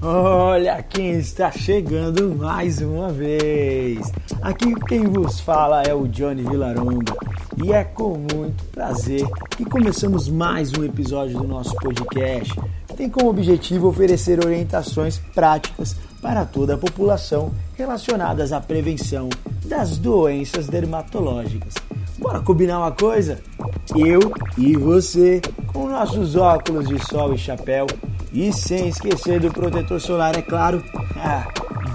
Olha quem está chegando mais uma vez. Aqui quem vos fala é o Johnny Vilaronga e é com muito prazer que começamos mais um episódio do nosso podcast, que tem como objetivo oferecer orientações práticas para toda a população relacionadas à prevenção das doenças dermatológicas. Bora combinar uma coisa? Eu e você, com nossos óculos de sol e chapéu, e sem esquecer do protetor solar, é claro. Ah,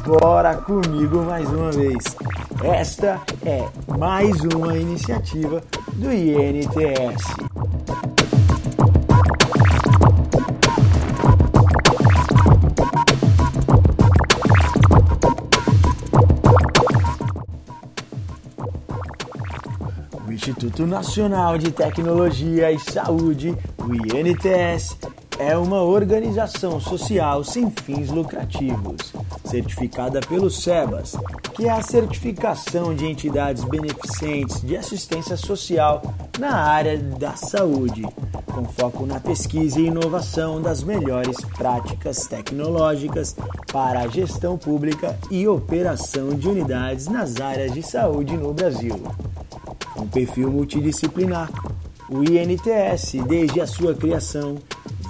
bora comigo mais uma vez. Esta é mais uma iniciativa do INTS. O Instituto Nacional de Tecnologia e Saúde, o INTS, é uma organização social sem fins lucrativos, certificada pelo SEBAS, que é a certificação de entidades beneficentes de assistência social na área da saúde, com foco na pesquisa e inovação das melhores práticas tecnológicas para a gestão pública e operação de unidades nas áreas de saúde no Brasil. Um perfil multidisciplinar, o INTS, desde a sua criação,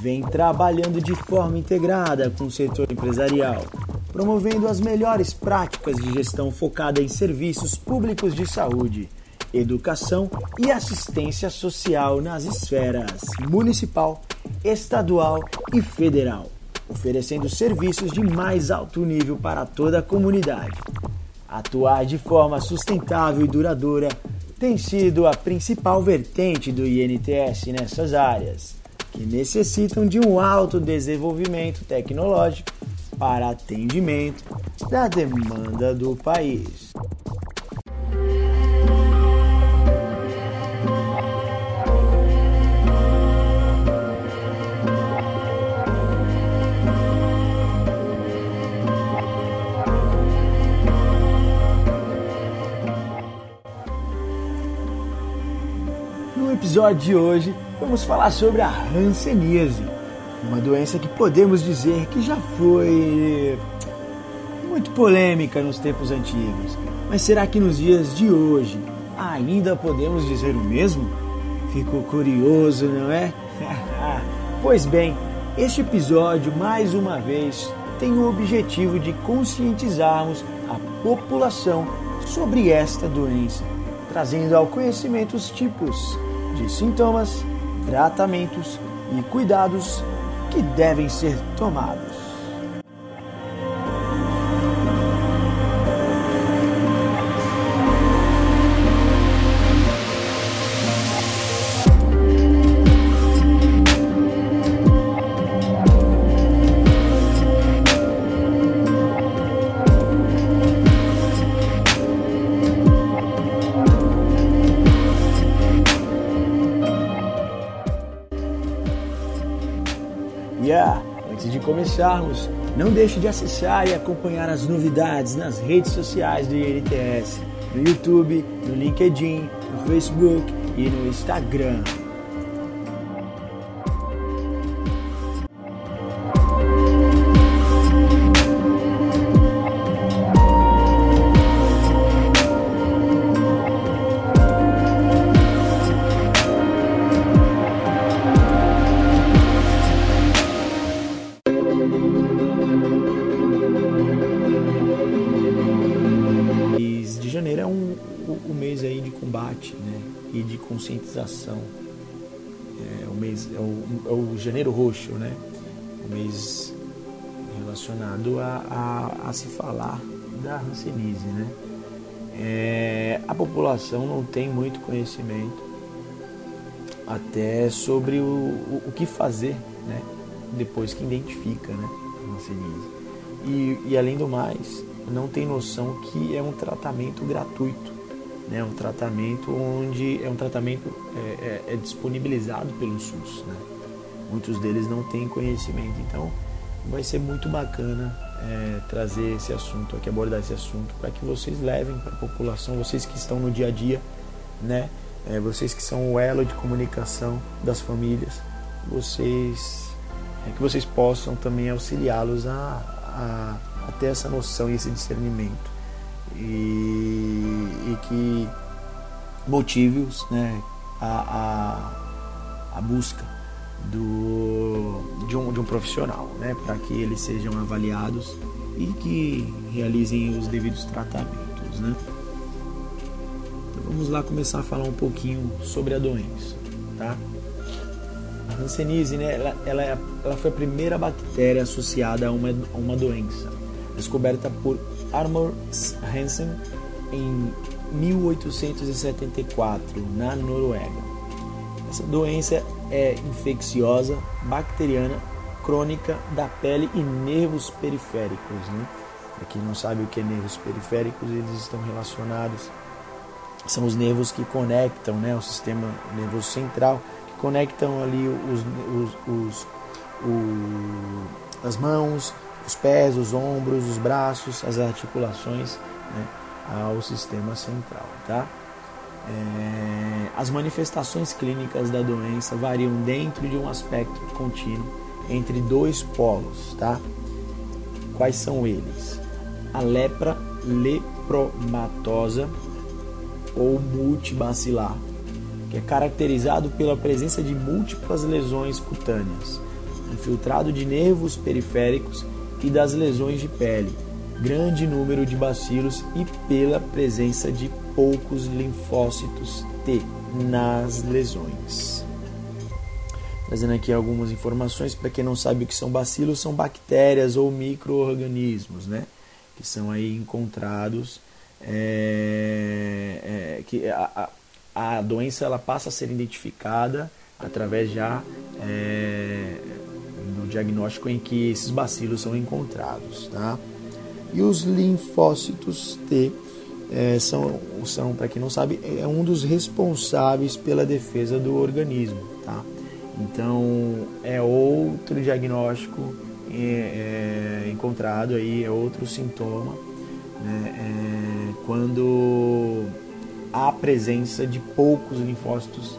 vem trabalhando de forma integrada com o setor empresarial, promovendo as melhores práticas de gestão focada em serviços públicos de saúde, educação e assistência social nas esferas municipal, estadual e federal, oferecendo serviços de mais alto nível para toda a comunidade. Atuar de forma sustentável e duradoura tem sido a principal vertente do INTS nessas áreas que necessitam de um alto desenvolvimento tecnológico para atendimento da demanda do país. No episódio de hoje, vamos falar sobre a hanseníase, uma doença que podemos dizer que já foi muito polêmica nos tempos antigos. Mas será que nos dias de hoje ainda podemos dizer o mesmo? Ficou curioso, não é? pois bem, este episódio, mais uma vez, tem o objetivo de conscientizarmos a população sobre esta doença, trazendo ao conhecimento os tipos de sintomas, tratamentos e cuidados que devem ser tomados. Começarmos, não deixe de acessar e acompanhar as novidades nas redes sociais do INTS, no YouTube, no LinkedIn, no Facebook e no Instagram. Conscientização. É o mês é o, é o janeiro roxo, né? O mês relacionado a, a, a se falar da hanseníase, né? É, a população não tem muito conhecimento até sobre o, o, o que fazer, né? Depois que identifica, né? A hanseníase. E, e além do mais, não tem noção que é um tratamento gratuito, né? Um tratamento onde é um tratamento é, é, é disponibilizado pelo SUS, né? Muitos deles não têm conhecimento, então vai ser muito bacana é, trazer esse assunto aqui, abordar esse assunto, para que vocês levem para a população, vocês que estão no dia a dia, né? É, vocês que são o elo de comunicação das famílias, vocês é que vocês possam também auxiliá-los a, a, a, ter essa noção e esse discernimento e, e que motive-os né, a, a, a busca do, de, um, de um profissional, né, para que eles sejam avaliados e que realizem os devidos tratamentos. Né. Então, vamos lá começar a falar um pouquinho sobre a doença. Tá? A Hanseníase, né, ela, ela, é ela, foi a primeira bactéria associada a uma, a uma doença, descoberta por Armor Hansen em 1874, na Noruega. Essa doença é infecciosa, bacteriana, crônica da pele e nervos periféricos. Né? Para quem não sabe o que é nervos periféricos, eles estão relacionados, são os nervos que conectam né, o sistema nervoso central, que conectam ali os, os, os, os as mãos, os pés, os ombros, os braços, as articulações né, ao sistema central. Tá? É, as manifestações clínicas da doença variam dentro de um aspecto contínuo entre dois polos, tá? Quais são eles? A lepra lepromatosa ou multibacilar, que é caracterizado pela presença de múltiplas lesões cutâneas, infiltrado de nervos periféricos e das lesões de pele, grande número de bacilos e pela presença de poucos linfócitos T nas lesões. Trazendo aqui algumas informações para quem não sabe o que são bacilos, são bactérias ou micro-organismos, né? Que são aí encontrados. É, é, que a, a, a, doença ela passa a ser identificada através já é, do diagnóstico em que esses bacilos são encontrados, tá? E os linfócitos T é, são, são para quem não sabe, é um dos responsáveis pela defesa do organismo. Tá? Então é outro diagnóstico é, é, encontrado aí, é outro sintoma né, é, quando há presença de poucos linfócitos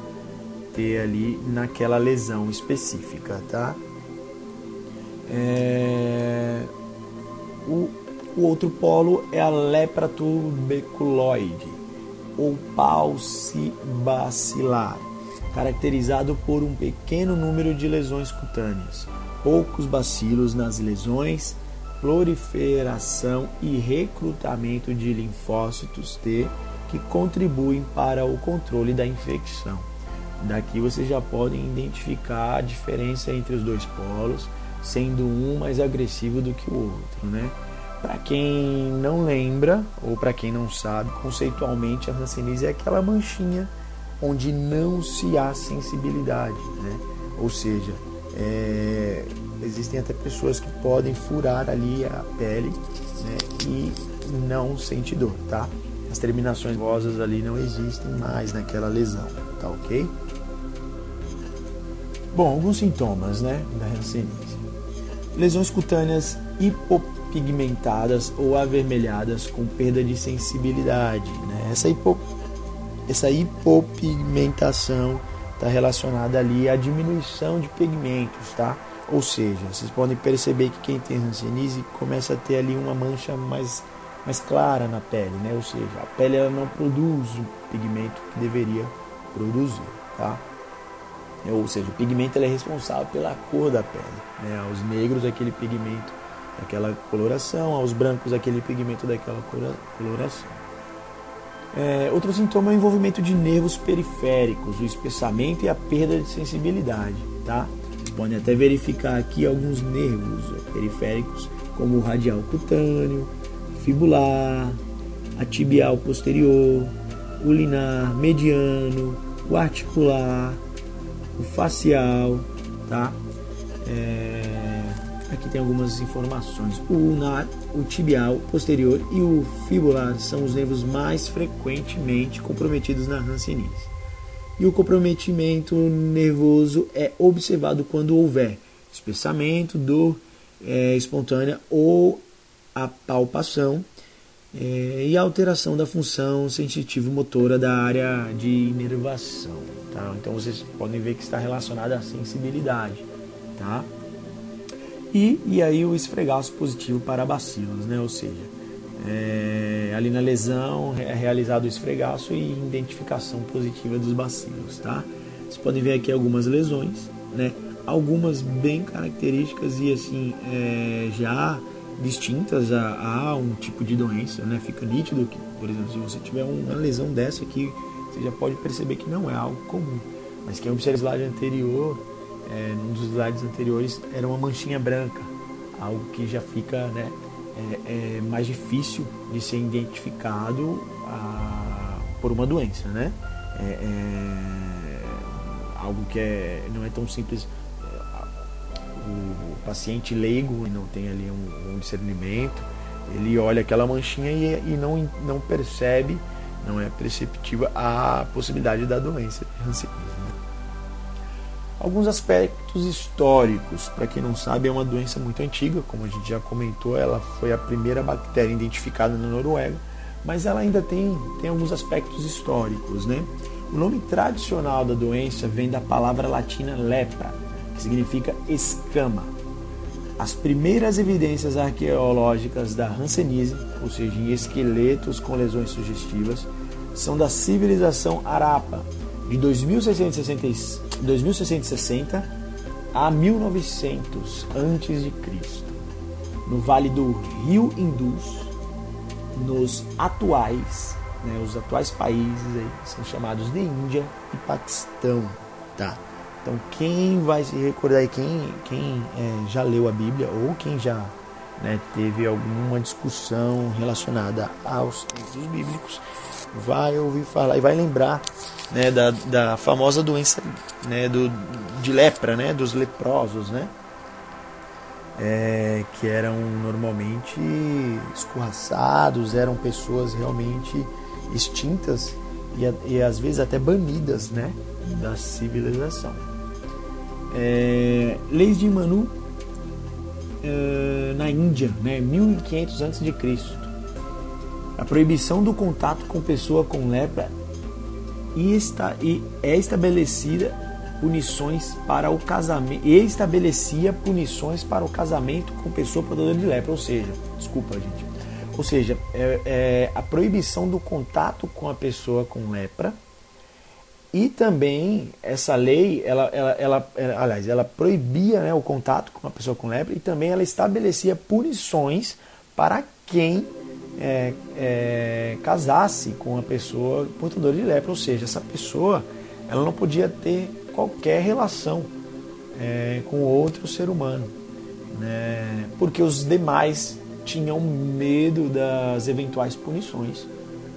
T ali naquela lesão específica, tá? É, o, o outro polo é a lepra tuberculoide ou paucibacilar, caracterizado por um pequeno número de lesões cutâneas, poucos bacilos nas lesões, proliferação e recrutamento de linfócitos T que contribuem para o controle da infecção. Daqui vocês já podem identificar a diferença entre os dois polos, sendo um mais agressivo do que o outro, né? Para quem não lembra ou para quem não sabe, conceitualmente a hanseníase é aquela manchinha onde não se há sensibilidade, né? Ou seja, é, existem até pessoas que podem furar ali a pele né? e não sente dor, tá? As terminações nervosas ali não existem mais naquela lesão, tá ok? Bom, alguns sintomas, né, da hanseníase. Lesões cutâneas hipopigmentadas pigmentadas ou avermelhadas com perda de sensibilidade. Né? Essa, hipo, essa hipopigmentação está relacionada ali à diminuição de pigmentos, tá? Ou seja, vocês podem perceber que quem tem hanseníase começa a ter ali uma mancha mais, mais clara na pele, né? Ou seja, a pele ela não produz o pigmento que deveria produzir, tá? Ou seja, o pigmento é responsável pela cor da pele. Né? Os negros, aquele pigmento daquela coloração, aos brancos aquele pigmento daquela coloração. É, outro sintoma é o envolvimento de nervos periféricos, o espessamento e a perda de sensibilidade. Tá? Podem até verificar aqui alguns nervos periféricos, como o radial cutâneo, fibular, a tibial posterior, o linar mediano, o articular, o facial, tá? É, Aqui tem algumas informações. O ulnar, o tibial posterior e o fibular são os nervos mais frequentemente comprometidos na hanseníase. E o comprometimento nervoso é observado quando houver espessamento, dor é, espontânea ou a palpação é, e alteração da função sensitivo-motora da área de inervação. Tá? Então vocês podem ver que está relacionada à sensibilidade. Tá? E, e aí o esfregaço positivo para bacilos, né? ou seja, é, ali na lesão é realizado o esfregaço e identificação positiva dos bacilos. Tá? Vocês podem ver aqui algumas lesões, né? algumas bem características e assim é, já distintas a, a, um tipo de doença, né? Fica nítido que, por exemplo, se você tiver uma lesão dessa aqui, você já pode perceber que não é algo comum. Mas quem observa o slide anterior, é, dos slides anteriores, era uma manchinha branca, algo que já fica, né? É, é mais difícil de ser identificado a, por uma doença, né? É, é algo que é, não é tão simples o paciente leigo não tem ali um, um, discernimento, ele olha aquela manchinha e, e, não, não percebe, não é perceptiva a possibilidade da doença de. Alguns aspectos históricos, para quem não sabe, é uma doença muito antiga, como a gente já comentou, ela foi a primeira bactéria identificada na Noruega, mas ela ainda tem, tem alguns aspectos históricos. Né? O nome tradicional da doença vem da palavra latina lepra, que significa escama. As primeiras evidências arqueológicas da Hanseníase, ou seja, em esqueletos com lesões sugestivas, são da civilização Arapa, de 2660 a 1900 a.C., no vale do rio Indus, nos atuais, né, os atuais países aí, são chamados de Índia e Paquistão, tá? Então, quem vai se recordar quem, quem é, já leu a Bíblia ou quem já né, teve alguma discussão relacionada aos textos bíblicos, vai ouvir falar e vai lembrar né, da, da famosa doença né, do, de lepra, né, dos leprosos, né, é, que eram normalmente escorraçados, eram pessoas realmente extintas e, e às vezes até banidas né, da civilização. É, leis de Manu é, na Índia, né, 1500 a.C. A proibição do contato com pessoa com lepra e, está, e é estabelecida punições para o casamento e estabelecia punições para o casamento com pessoa portadora de lepra, ou seja, desculpa gente, ou seja, é, é, a proibição do contato com a pessoa com lepra e também essa lei, ela, ela, ela, ela aliás, ela proibia né, o contato com uma pessoa com lepra e também ela estabelecia punições para quem é, é, casasse com uma pessoa portadora de lepra, ou seja, essa pessoa ela não podia ter qualquer relação é, com outro ser humano, né, porque os demais tinham medo das eventuais punições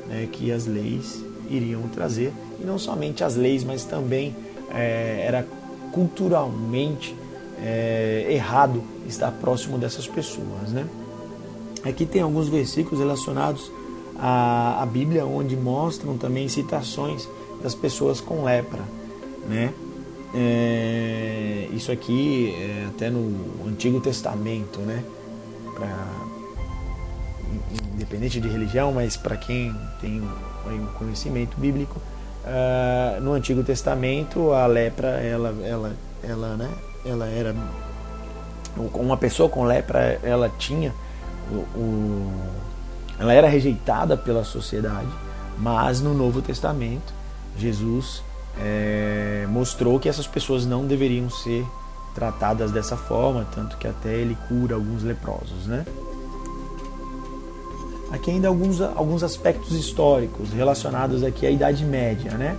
né, que as leis iriam trazer e não somente as leis, mas também é, era culturalmente é, errado estar próximo dessas pessoas. Né? Aqui tem alguns versículos relacionados à, à Bíblia onde mostram também citações das pessoas com lepra. Né? É, isso aqui é até no Antigo Testamento, né? Pra, independente de religião, mas para quem tem um conhecimento bíblico, Uh, no Antigo Testamento a lepra ela ela ela né ela era uma pessoa com lepra ela tinha ela era rejeitada pela sociedade mas no Novo Testamento Jesus é, mostrou que essas pessoas não deveriam ser tratadas dessa forma tanto que até ele cura alguns leprosos né aqui ainda alguns, alguns aspectos históricos relacionados aqui à Idade Média, né?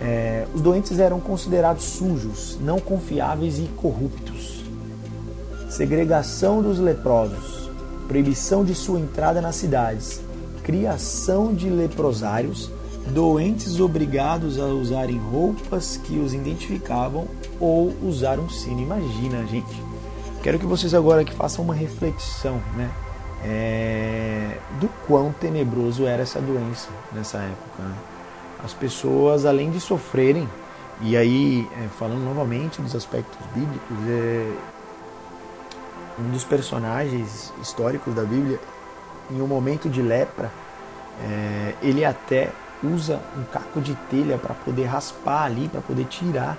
É, os doentes eram considerados sujos, não confiáveis e corruptos. Segregação dos leprosos, proibição de sua entrada nas cidades, criação de leprosários, doentes obrigados a usarem roupas que os identificavam ou usar um sino. Imagina, gente. Quero que vocês agora que façam uma reflexão, né? é, do quão tenebroso era essa doença nessa época. Né? As pessoas, além de sofrerem, e aí é, falando novamente dos aspectos bíblicos, é, um dos personagens históricos da Bíblia, em um momento de lepra, é, ele até usa um caco de telha para poder raspar ali, para poder tirar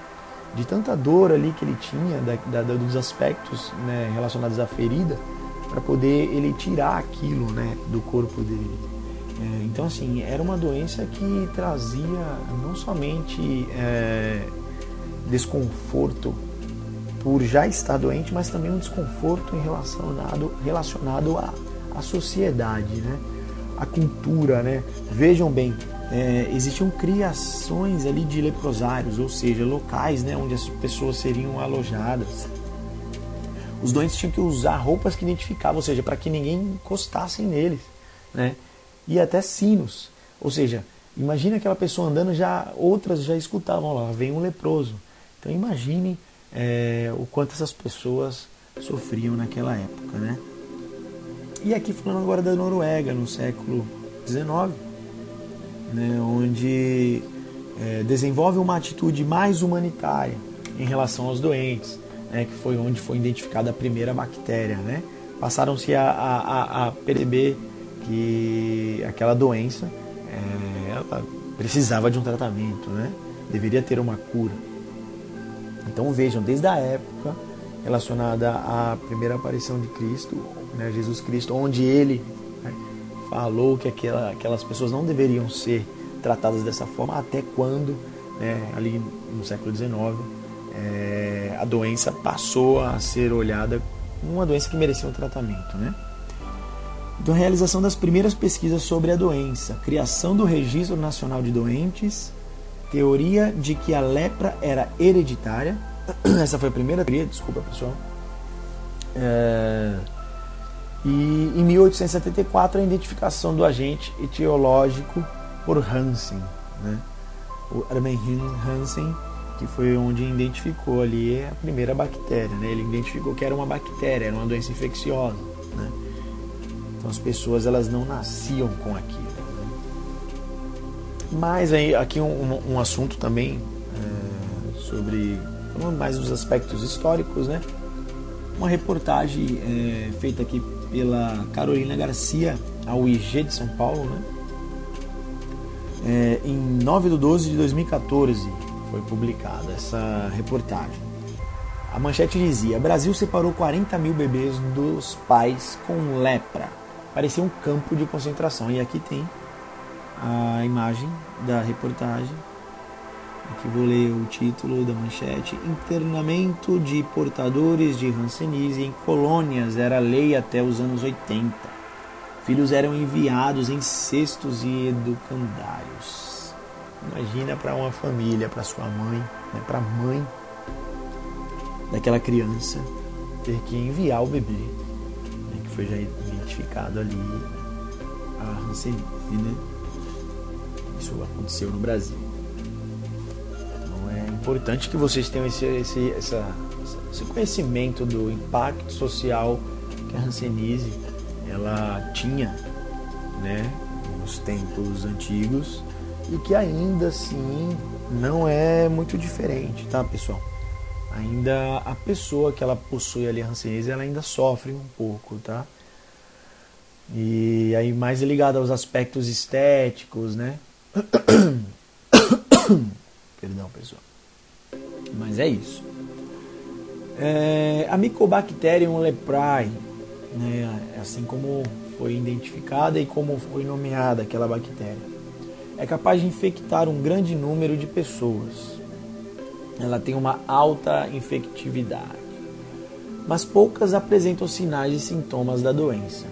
de tanta dor ali que ele tinha, da, da, dos aspectos né, relacionados à ferida, para poder ele tirar aquilo né, do corpo dele. É, então, assim, era uma doença que trazia não somente é, desconforto por já estar doente, mas também um desconforto em relacionado, relacionado à, à sociedade, né? à cultura. Né? Vejam bem, é, existiam criações ali de leprosários, ou seja, locais né, onde as pessoas seriam alojadas. Os doentes tinham que usar roupas que identificavam, ou seja, para que ninguém encostasse neles. Né? E até sinos. Ou seja, imagine aquela pessoa andando, já outras já escutavam lá, vem um leproso. Então imagine é, o quanto essas pessoas sofriam naquela época. Né? E aqui falando agora da Noruega, no século XIX, né, onde é, desenvolve uma atitude mais humanitária em relação aos doentes, né, que foi onde foi identificada a primeira bactéria. Né? Passaram-se a, a, a, perceber que aquela doença é, precisava de um tratamento, né? deveria ter uma cura. Então vejam, desde a época relacionada à primeira aparição de Cristo, né, Jesus Cristo, onde ele né, falou que aquela, aquelas pessoas não deveriam ser tratadas dessa forma, até quando, né, ali no século XIX, é, a doença passou a ser olhada como uma doença que merecia um tratamento. Né? Então, realização das primeiras pesquisas sobre a doença, criação do Registro Nacional de Doentes, teoria de que a lepra era hereditária. Essa foi a primeira teoria, desculpa pessoal. É... E em 1874 a identificação do agente etiológico por Hansen, né? o Hermann Hansen, que foi onde identificou ali a primeira bactéria. Né? Ele identificou que era uma bactéria, era uma doença infecciosa. Né? Então as pessoas elas não nasciam com aquilo. Mas aí aqui um, um assunto também é, sobre mais os aspectos históricos, né? Uma reportagem é, feita aqui pela Carolina Garcia, ao IG de São Paulo, né? É, em 9 de 12 de 2014 foi publicada essa reportagem. A manchete dizia: Brasil separou 40 mil bebês dos pais com lepra. Parecia um campo de concentração. E aqui tem a imagem da reportagem. Aqui vou ler o título da manchete: Internamento de portadores de Hanseníase em colônias era lei até os anos 80. Filhos eram enviados em cestos e educandários. Imagina para uma família, para sua mãe, né, para a mãe daquela criança ter que enviar o bebê, né, que foi já identificado ali a Hanseníase, né? Isso aconteceu no Brasil importante que vocês tenham esse, esse, essa, esse conhecimento do impacto social que a Hanseníase ela tinha né, nos tempos antigos e que ainda assim não é muito diferente, tá pessoal? Ainda a pessoa que ela possui ali a Hanseníase ela ainda sofre um pouco, tá? E aí mais ligado aos aspectos estéticos, né? Perdão, pessoal. Mas é isso. É, a Mycobacterium leprae, né, assim como foi identificada e como foi nomeada aquela bactéria, é capaz de infectar um grande número de pessoas. Ela tem uma alta infectividade, mas poucas apresentam sinais e sintomas da doença,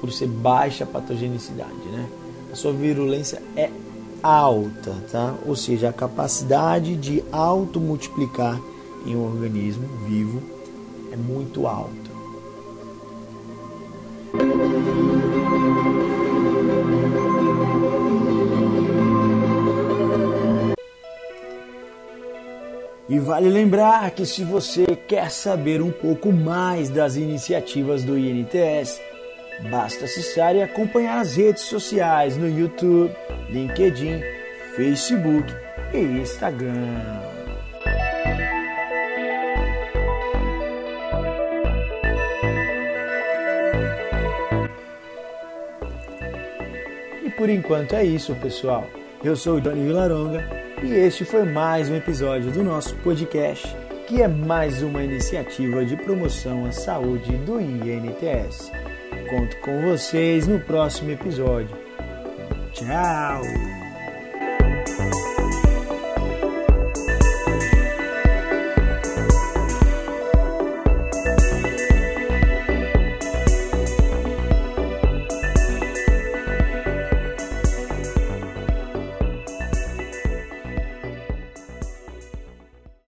por ser baixa patogenicidade. Né? A sua virulência é alta, tá? Ou seja, a capacidade de automultiplicar em um organismo vivo é muito alta. E vale lembrar que se você quer saber um pouco mais das iniciativas do INTS, Basta acessar e acompanhar as redes sociais no YouTube, LinkedIn, Facebook e Instagram. E por enquanto é isso, pessoal. Eu sou o Johnny Vilaronga E este foi mais um episódio do nosso podcast, que é mais uma iniciativa de promoção à saúde do INTS. Conto com vocês no próximo episódio. Tchau!